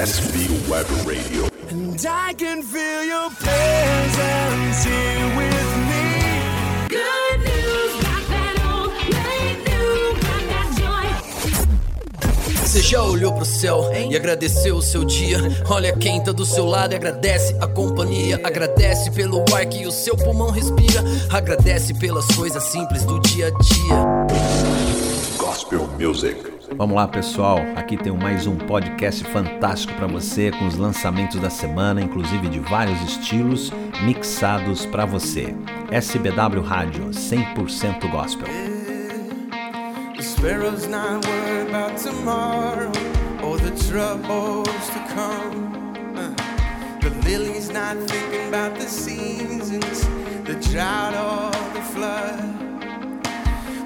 SV Web Radio. And I can feel your presence here with me. Good news, that old, great news, got that joy. Você já olhou pro céu e agradeceu o seu dia? Olha quem tá do seu lado e agradece a companhia. Agradece pelo ar que o seu pulmão respira. Agradece pelas coisas simples do dia a dia. Gospel Music. Vamos lá, pessoal. Aqui tem mais um podcast fantástico para você com os lançamentos da semana, inclusive de vários estilos mixados para você. SBW Rádio 100% gospel. The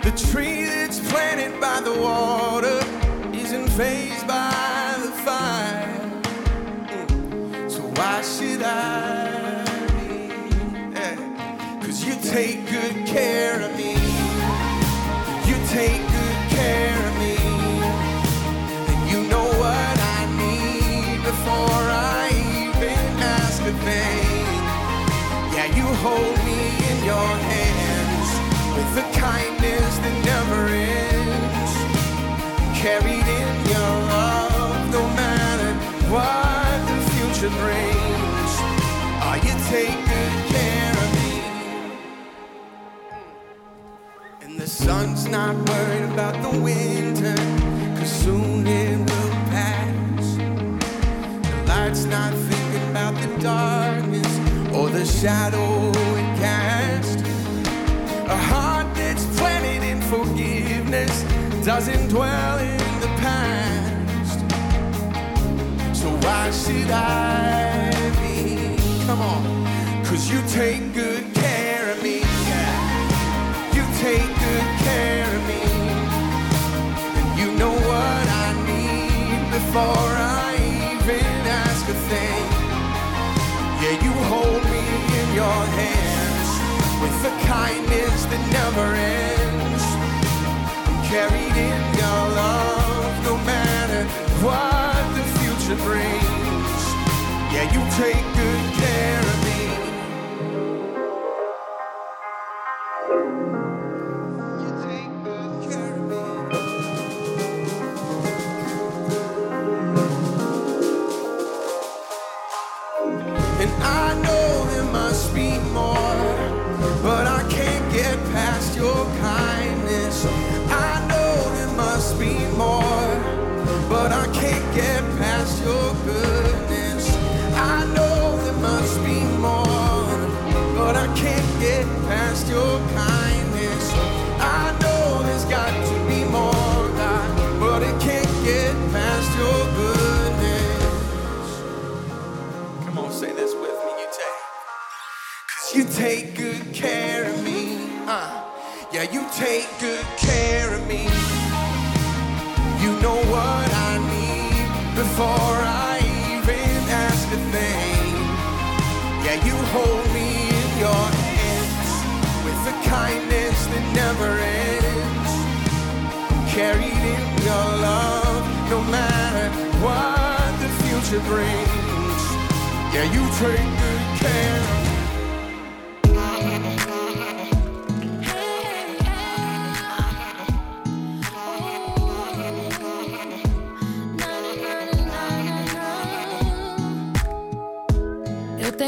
the tree that's planted by the water isn't phased by the fire. So why should I? Cause you take good care of me. You take good care of me. And you know what I need before I even ask a thing. Yeah, you hold me in your hands with the brings. Oh, you good care of me. And the sun's not worried about the winter, cause soon it will pass. The light's not thinking about the darkness or the shadow it casts. A heart that's planted in forgiveness doesn't dwell in the past. So why should I be? Come on, cause you take good care of me. You take good care of me. And you know what I need before I even ask a thing. Yeah, you hold me in your hands with the kindness that never ends. Carried in your love, no matter what yeah, you take good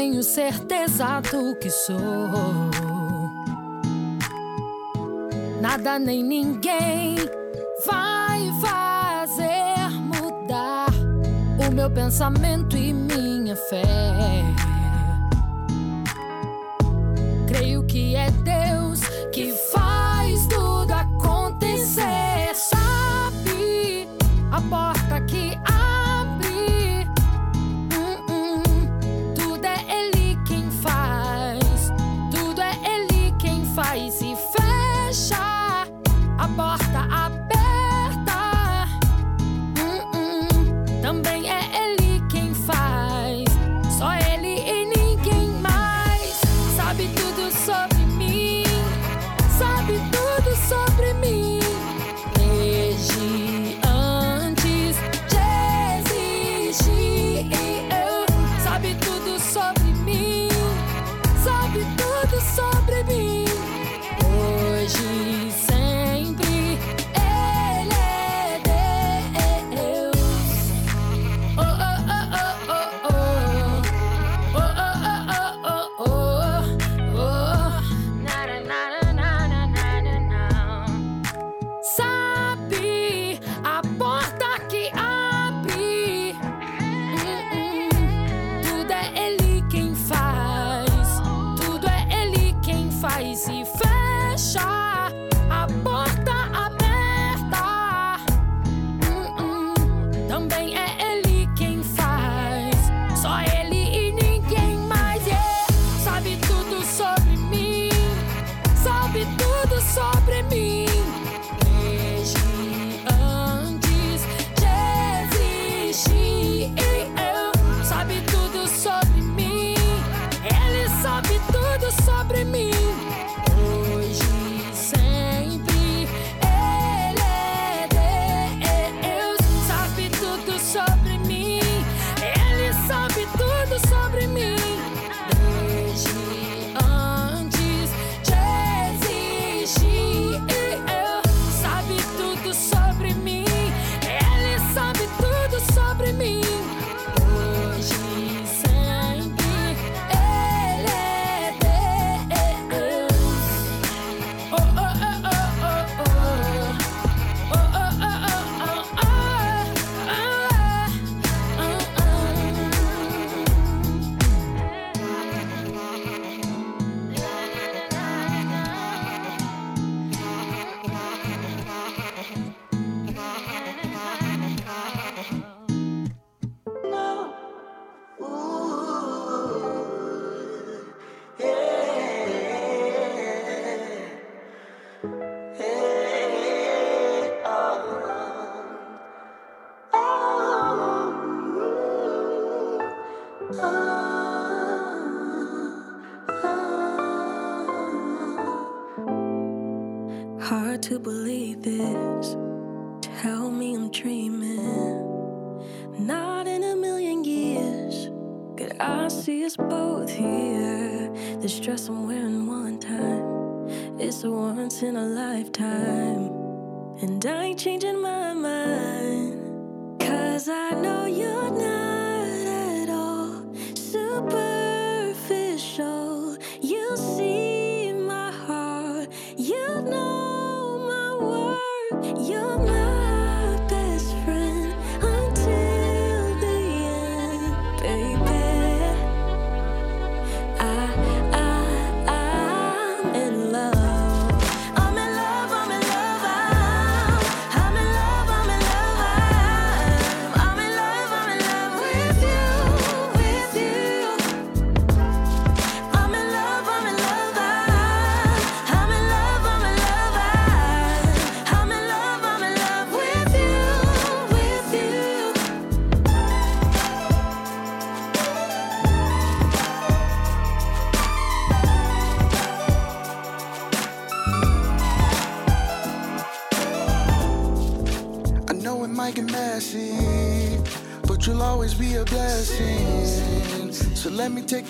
tenho certeza do que sou. Nada nem ninguém vai fazer mudar o meu pensamento e minha fé. Creio que é Deus que faz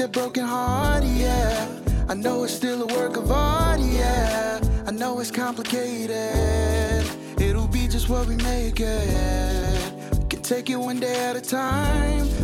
that broken heart, yeah. I know it's still a work of art, yeah. I know it's complicated. It'll be just what we make it. We can take it one day at a time.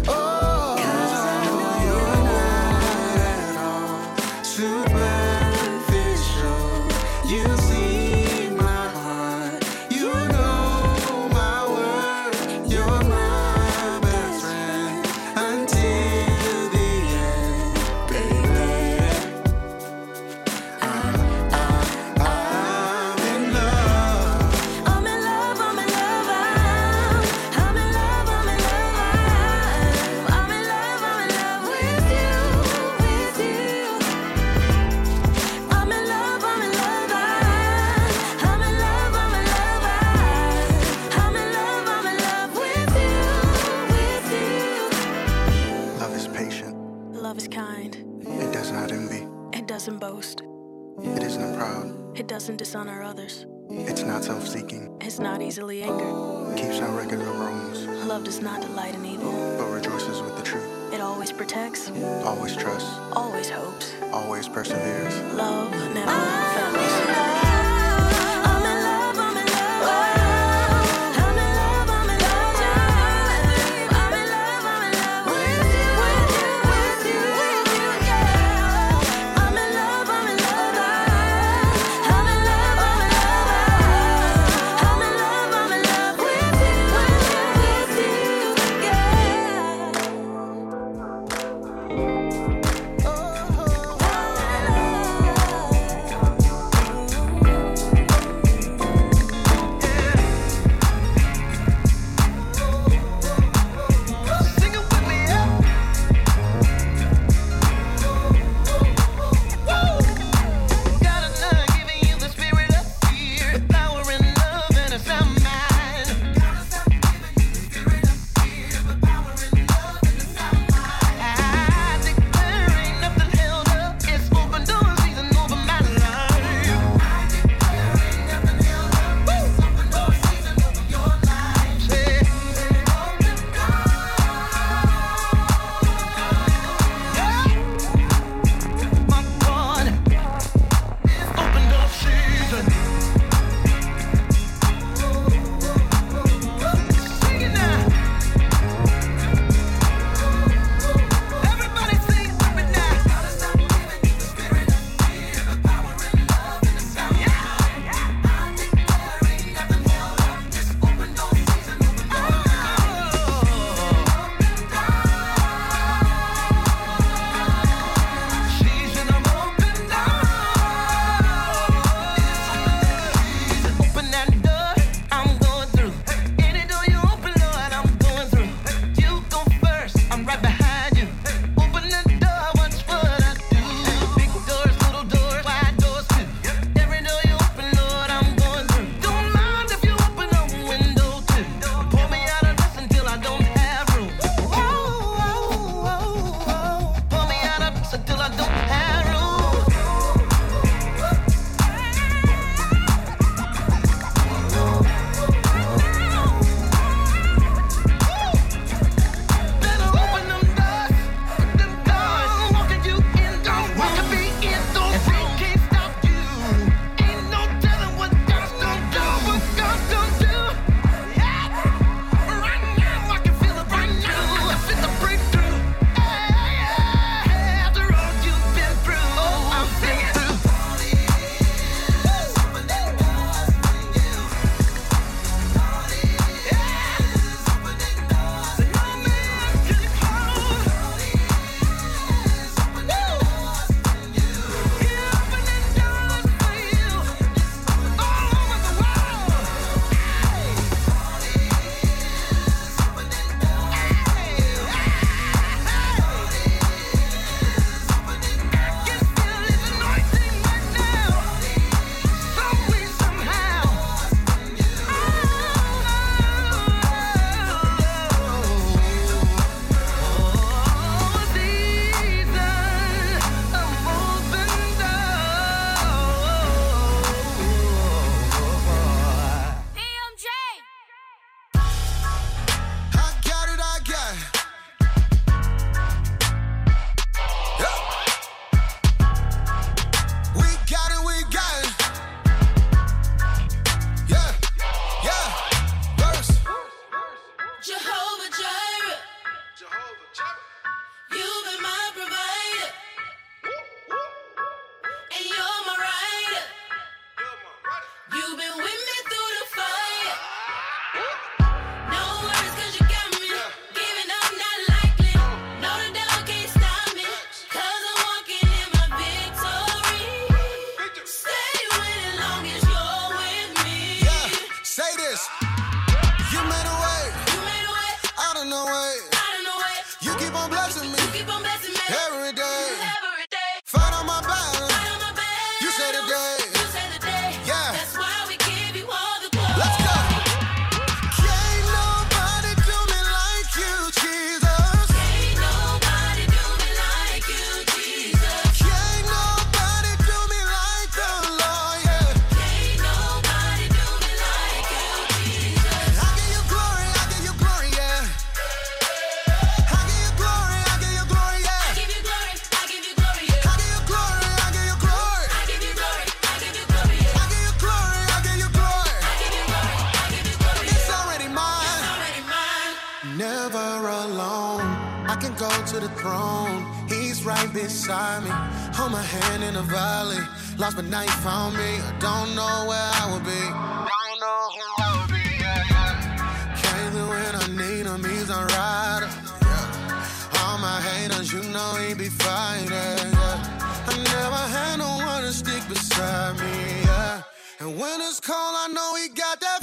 know we be fighting. Yeah. I never had no one to stick beside me. Yeah. And when it's cold, I know he got that.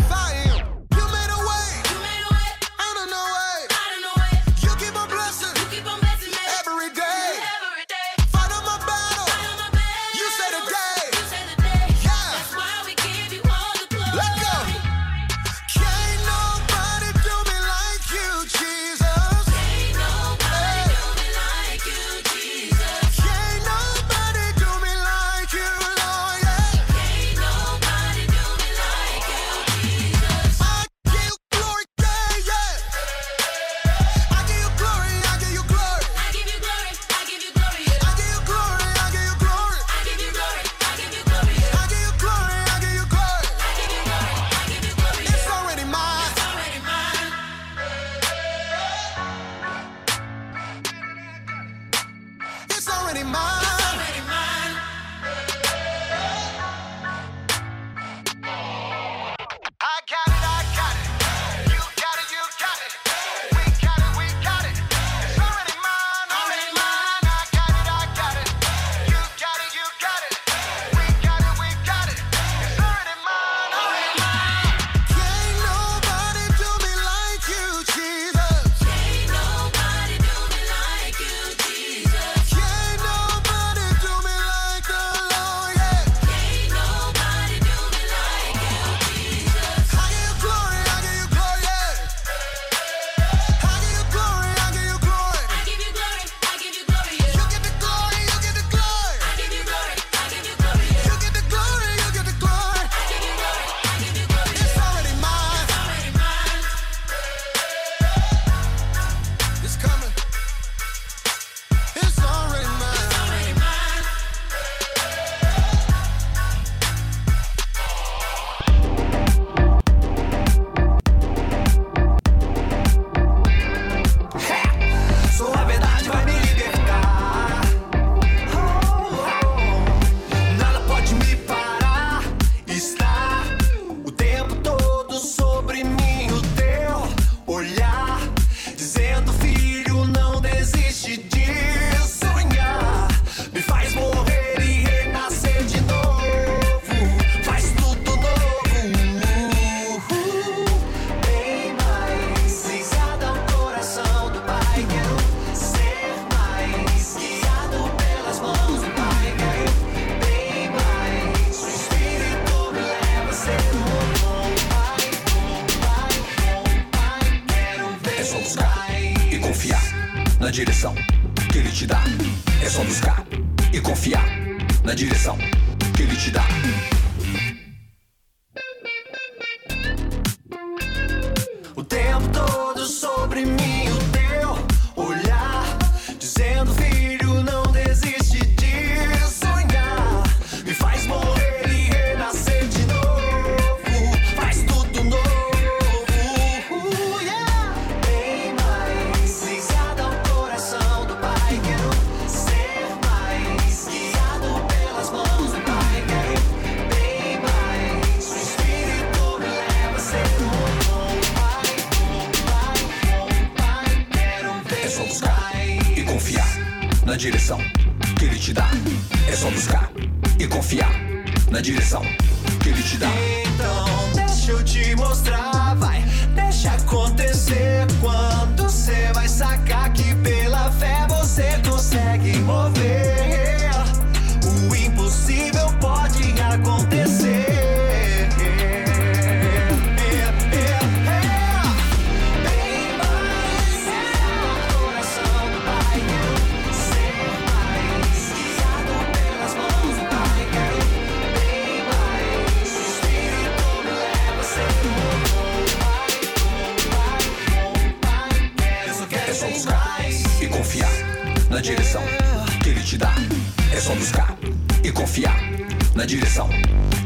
na direção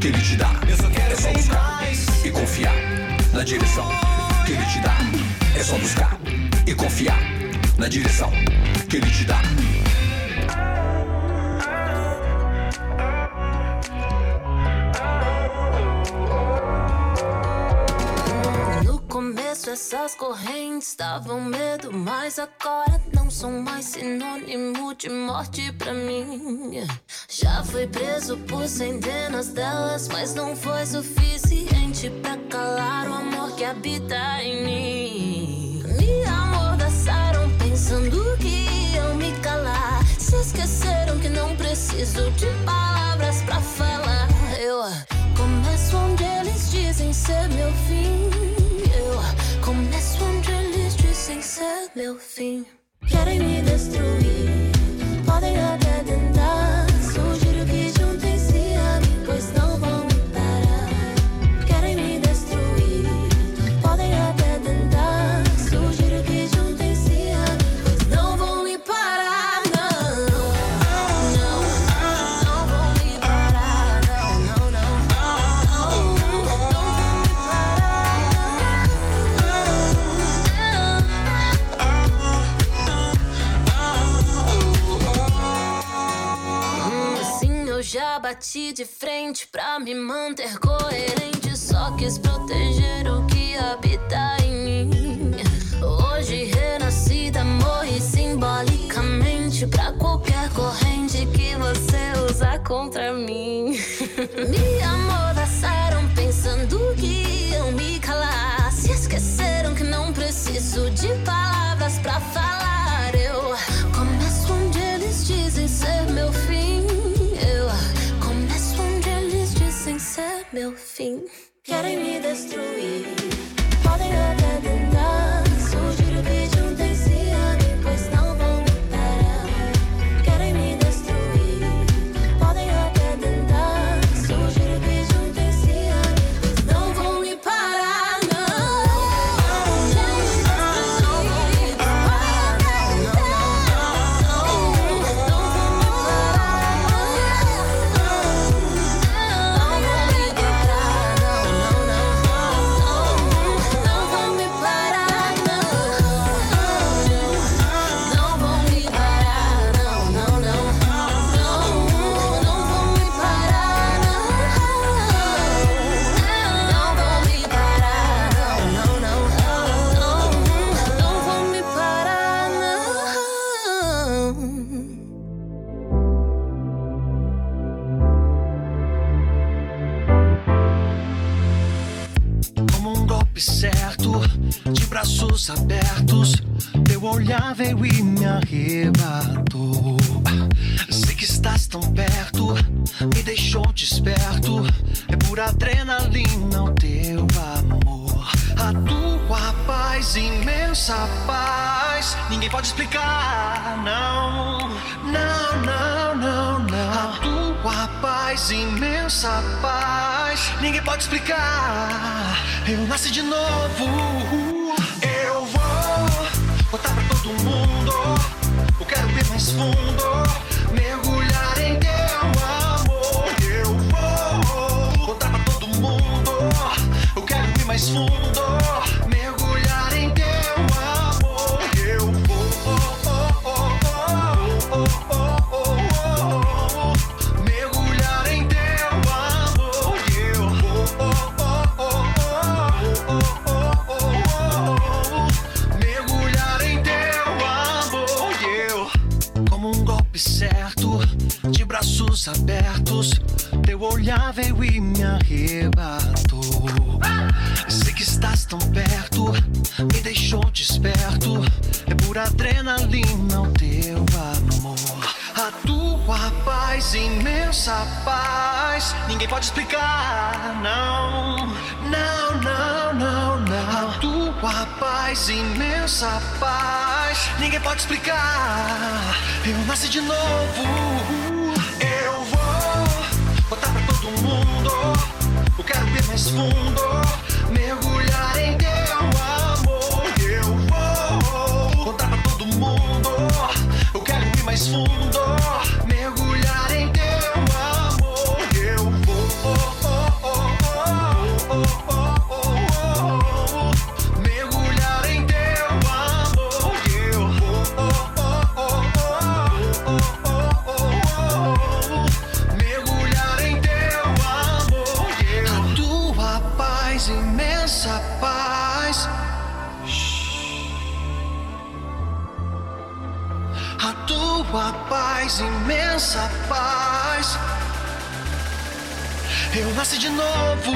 que ele te dá. Eu só quero é só buscar mais. e confiar na direção que ele te dá. É só buscar e confiar na direção que ele te dá. essas correntes davam medo, mas agora não são mais sinônimo de morte pra mim. Já fui preso por centenas delas, mas não foi suficiente pra calar o amor que habita em mim. Me amordaçaram pensando que iam me calar. Se esqueceram que não preciso de palavras pra falar. Eu começo onde eles dizem ser meu fim. Eu começo onde eles dizem ser meu fim. Querem me destruir, bati de frente pra me manter coerente. Só quis proteger o que habita em mim. Hoje renascida, morri simbolicamente pra qualquer corrente que você usar contra mim. me amordaçaram pensando que iam me calar. Se esqueceram que não preciso de palavras pra falar. Fim. Me deixou desperto. É pura adrenalina o teu amor. A tua paz, imensa paz, ninguém pode explicar, não. Não, não, não, não. A tua paz, imensa paz, ninguém pode explicar. Eu nasci de novo. Eu vou botar pra todo mundo. Eu quero ir mais fundo, mergulhar mais fundo, mergulhar em teu amor. Eu vou mergulhar em teu amor. Eu vou mergulhar em teu amor. Eu como um golpe certo, de braços abertos, teu olhar veio e me arrebatou. Paz, imensa paz, ninguém pode explicar, não. Não, não, não, não. A tua paz, imensa paz, ninguém pode explicar. Eu nasci de novo. Eu vou botar pra todo mundo. Eu quero ir mais fundo, mergulhar em teu amor. Eu vou botar pra todo mundo. Eu quero ir mais fundo, de novo.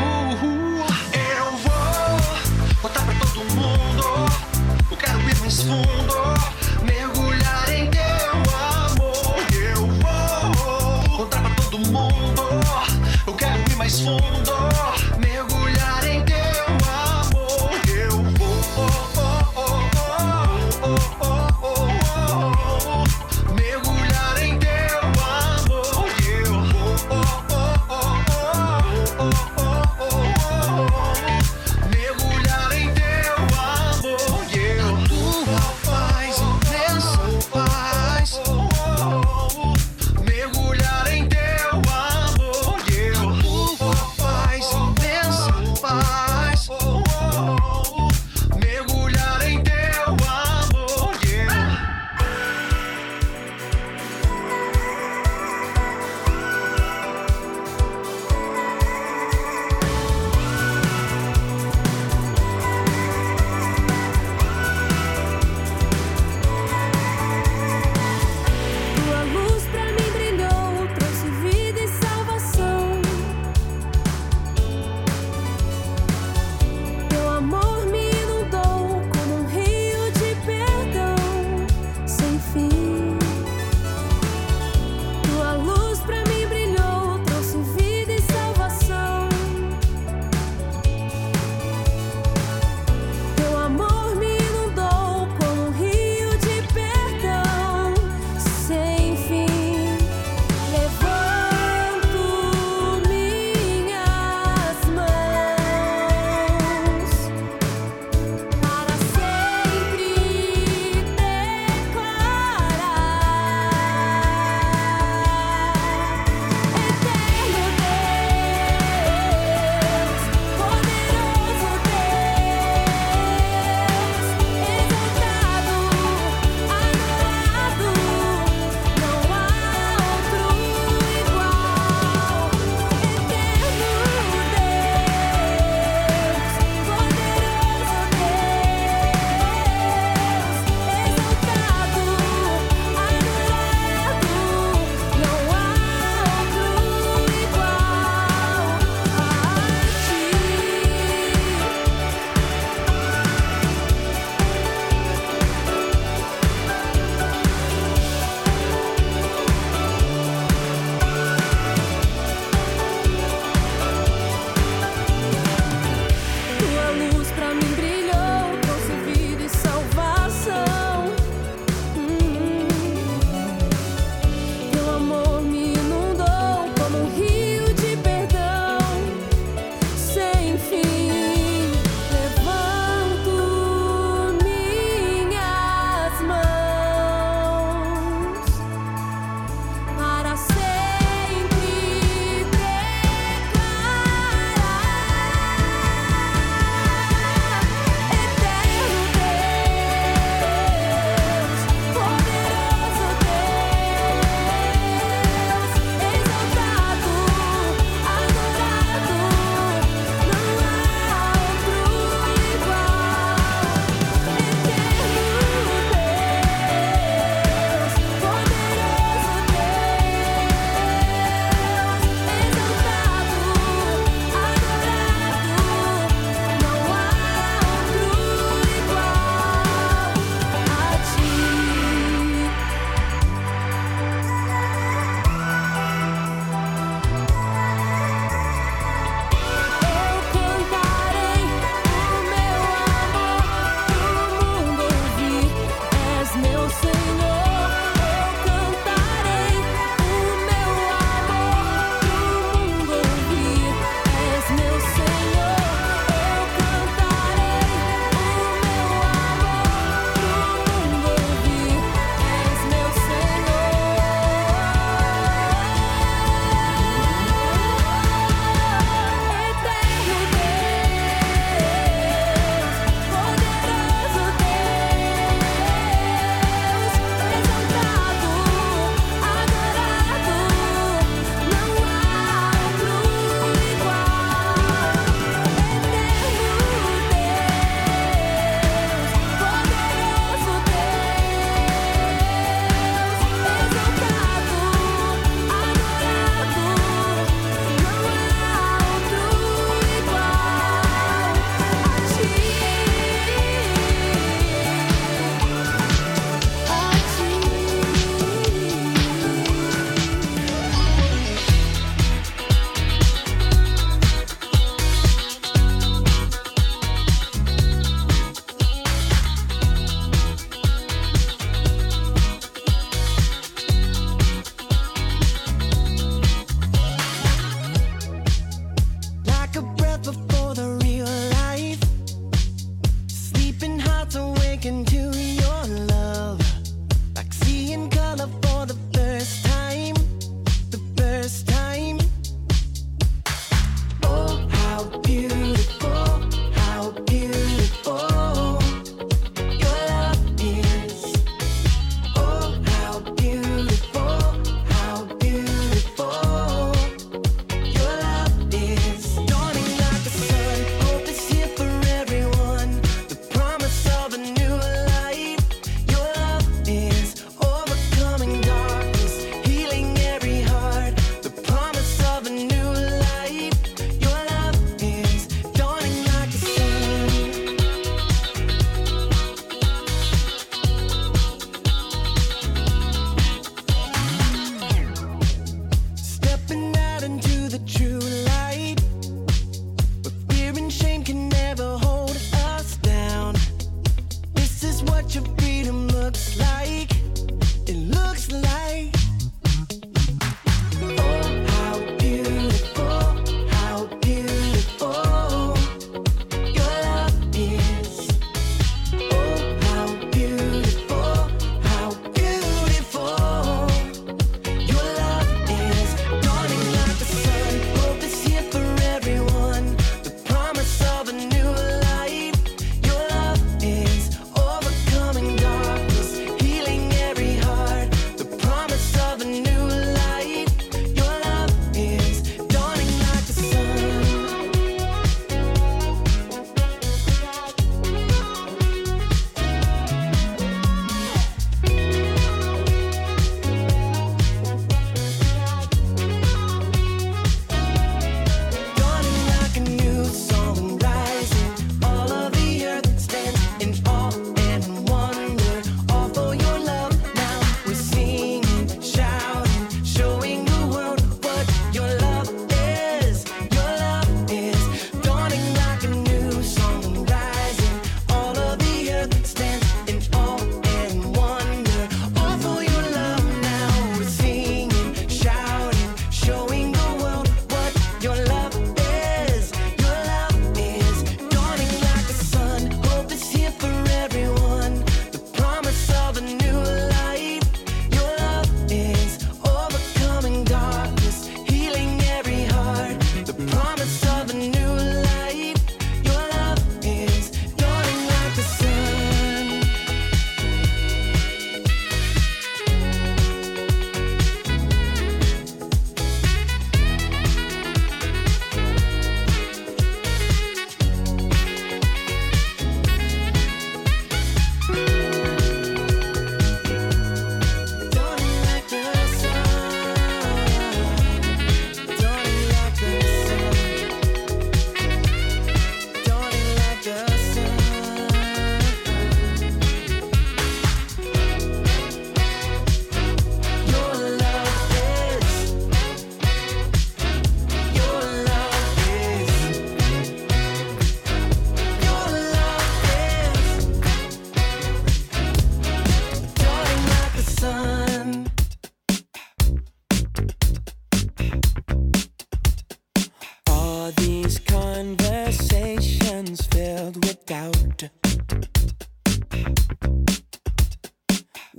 Eu vou contar pra todo mundo. Eu quero ir mais fundo, mergulhar em teu amor. Eu vou contar pra todo mundo. Eu quero ir mais fundo,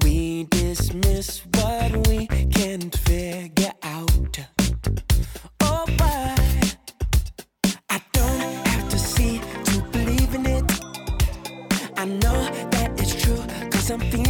We dismiss what we can't figure out. Oh. I don't have to see to believe in it. I know that it's I'm feeling.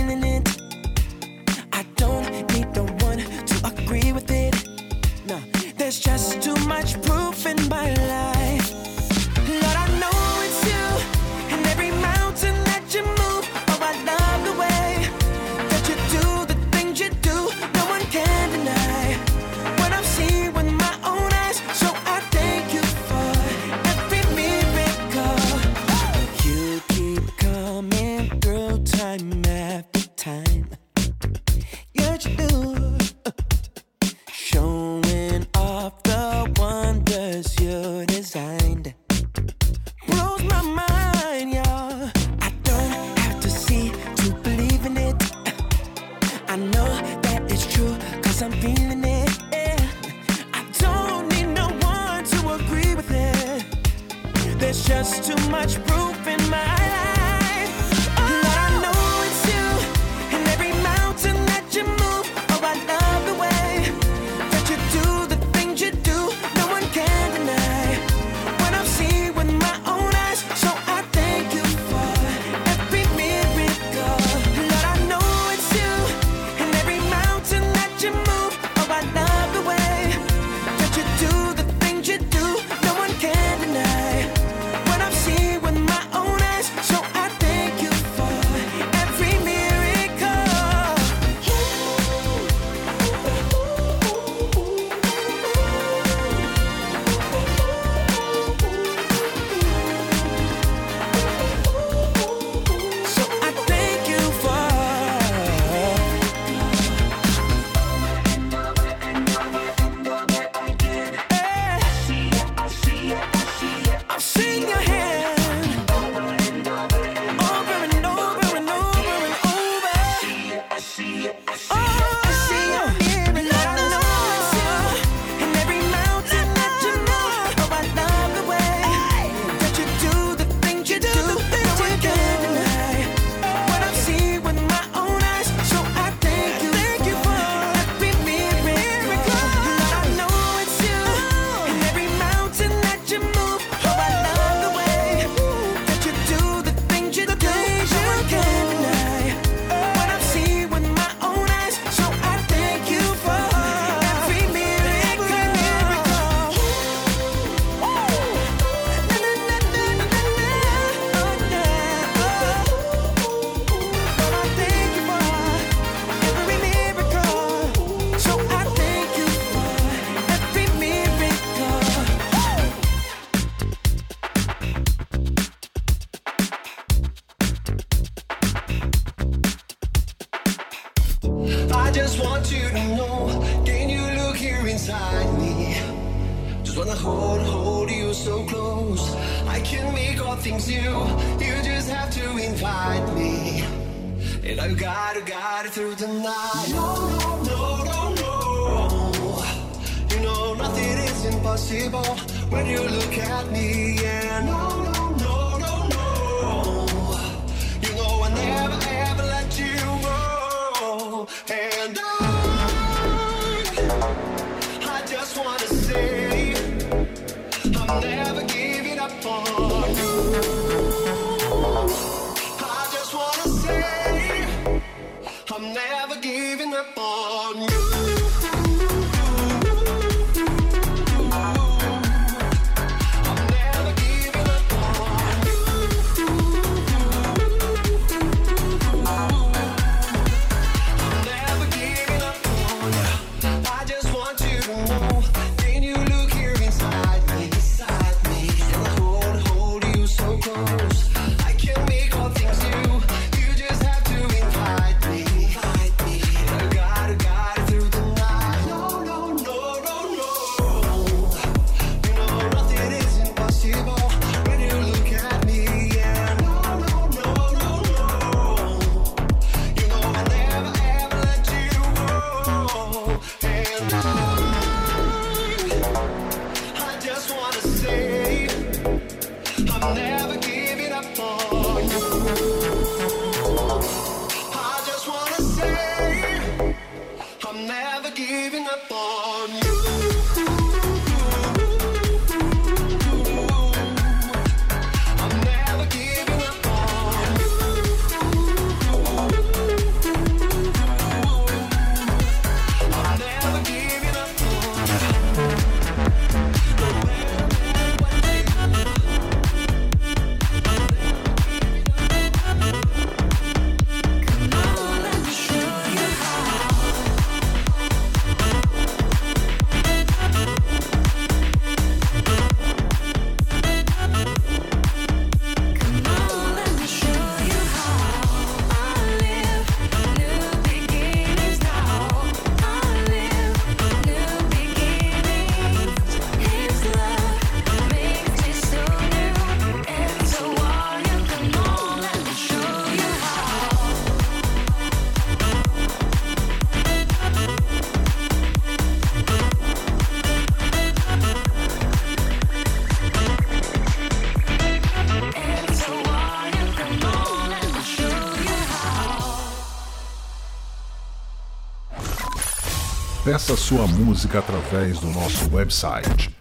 Sua música através do nosso website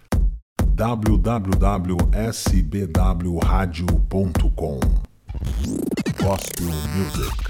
www.sbwradio.com Gospel Music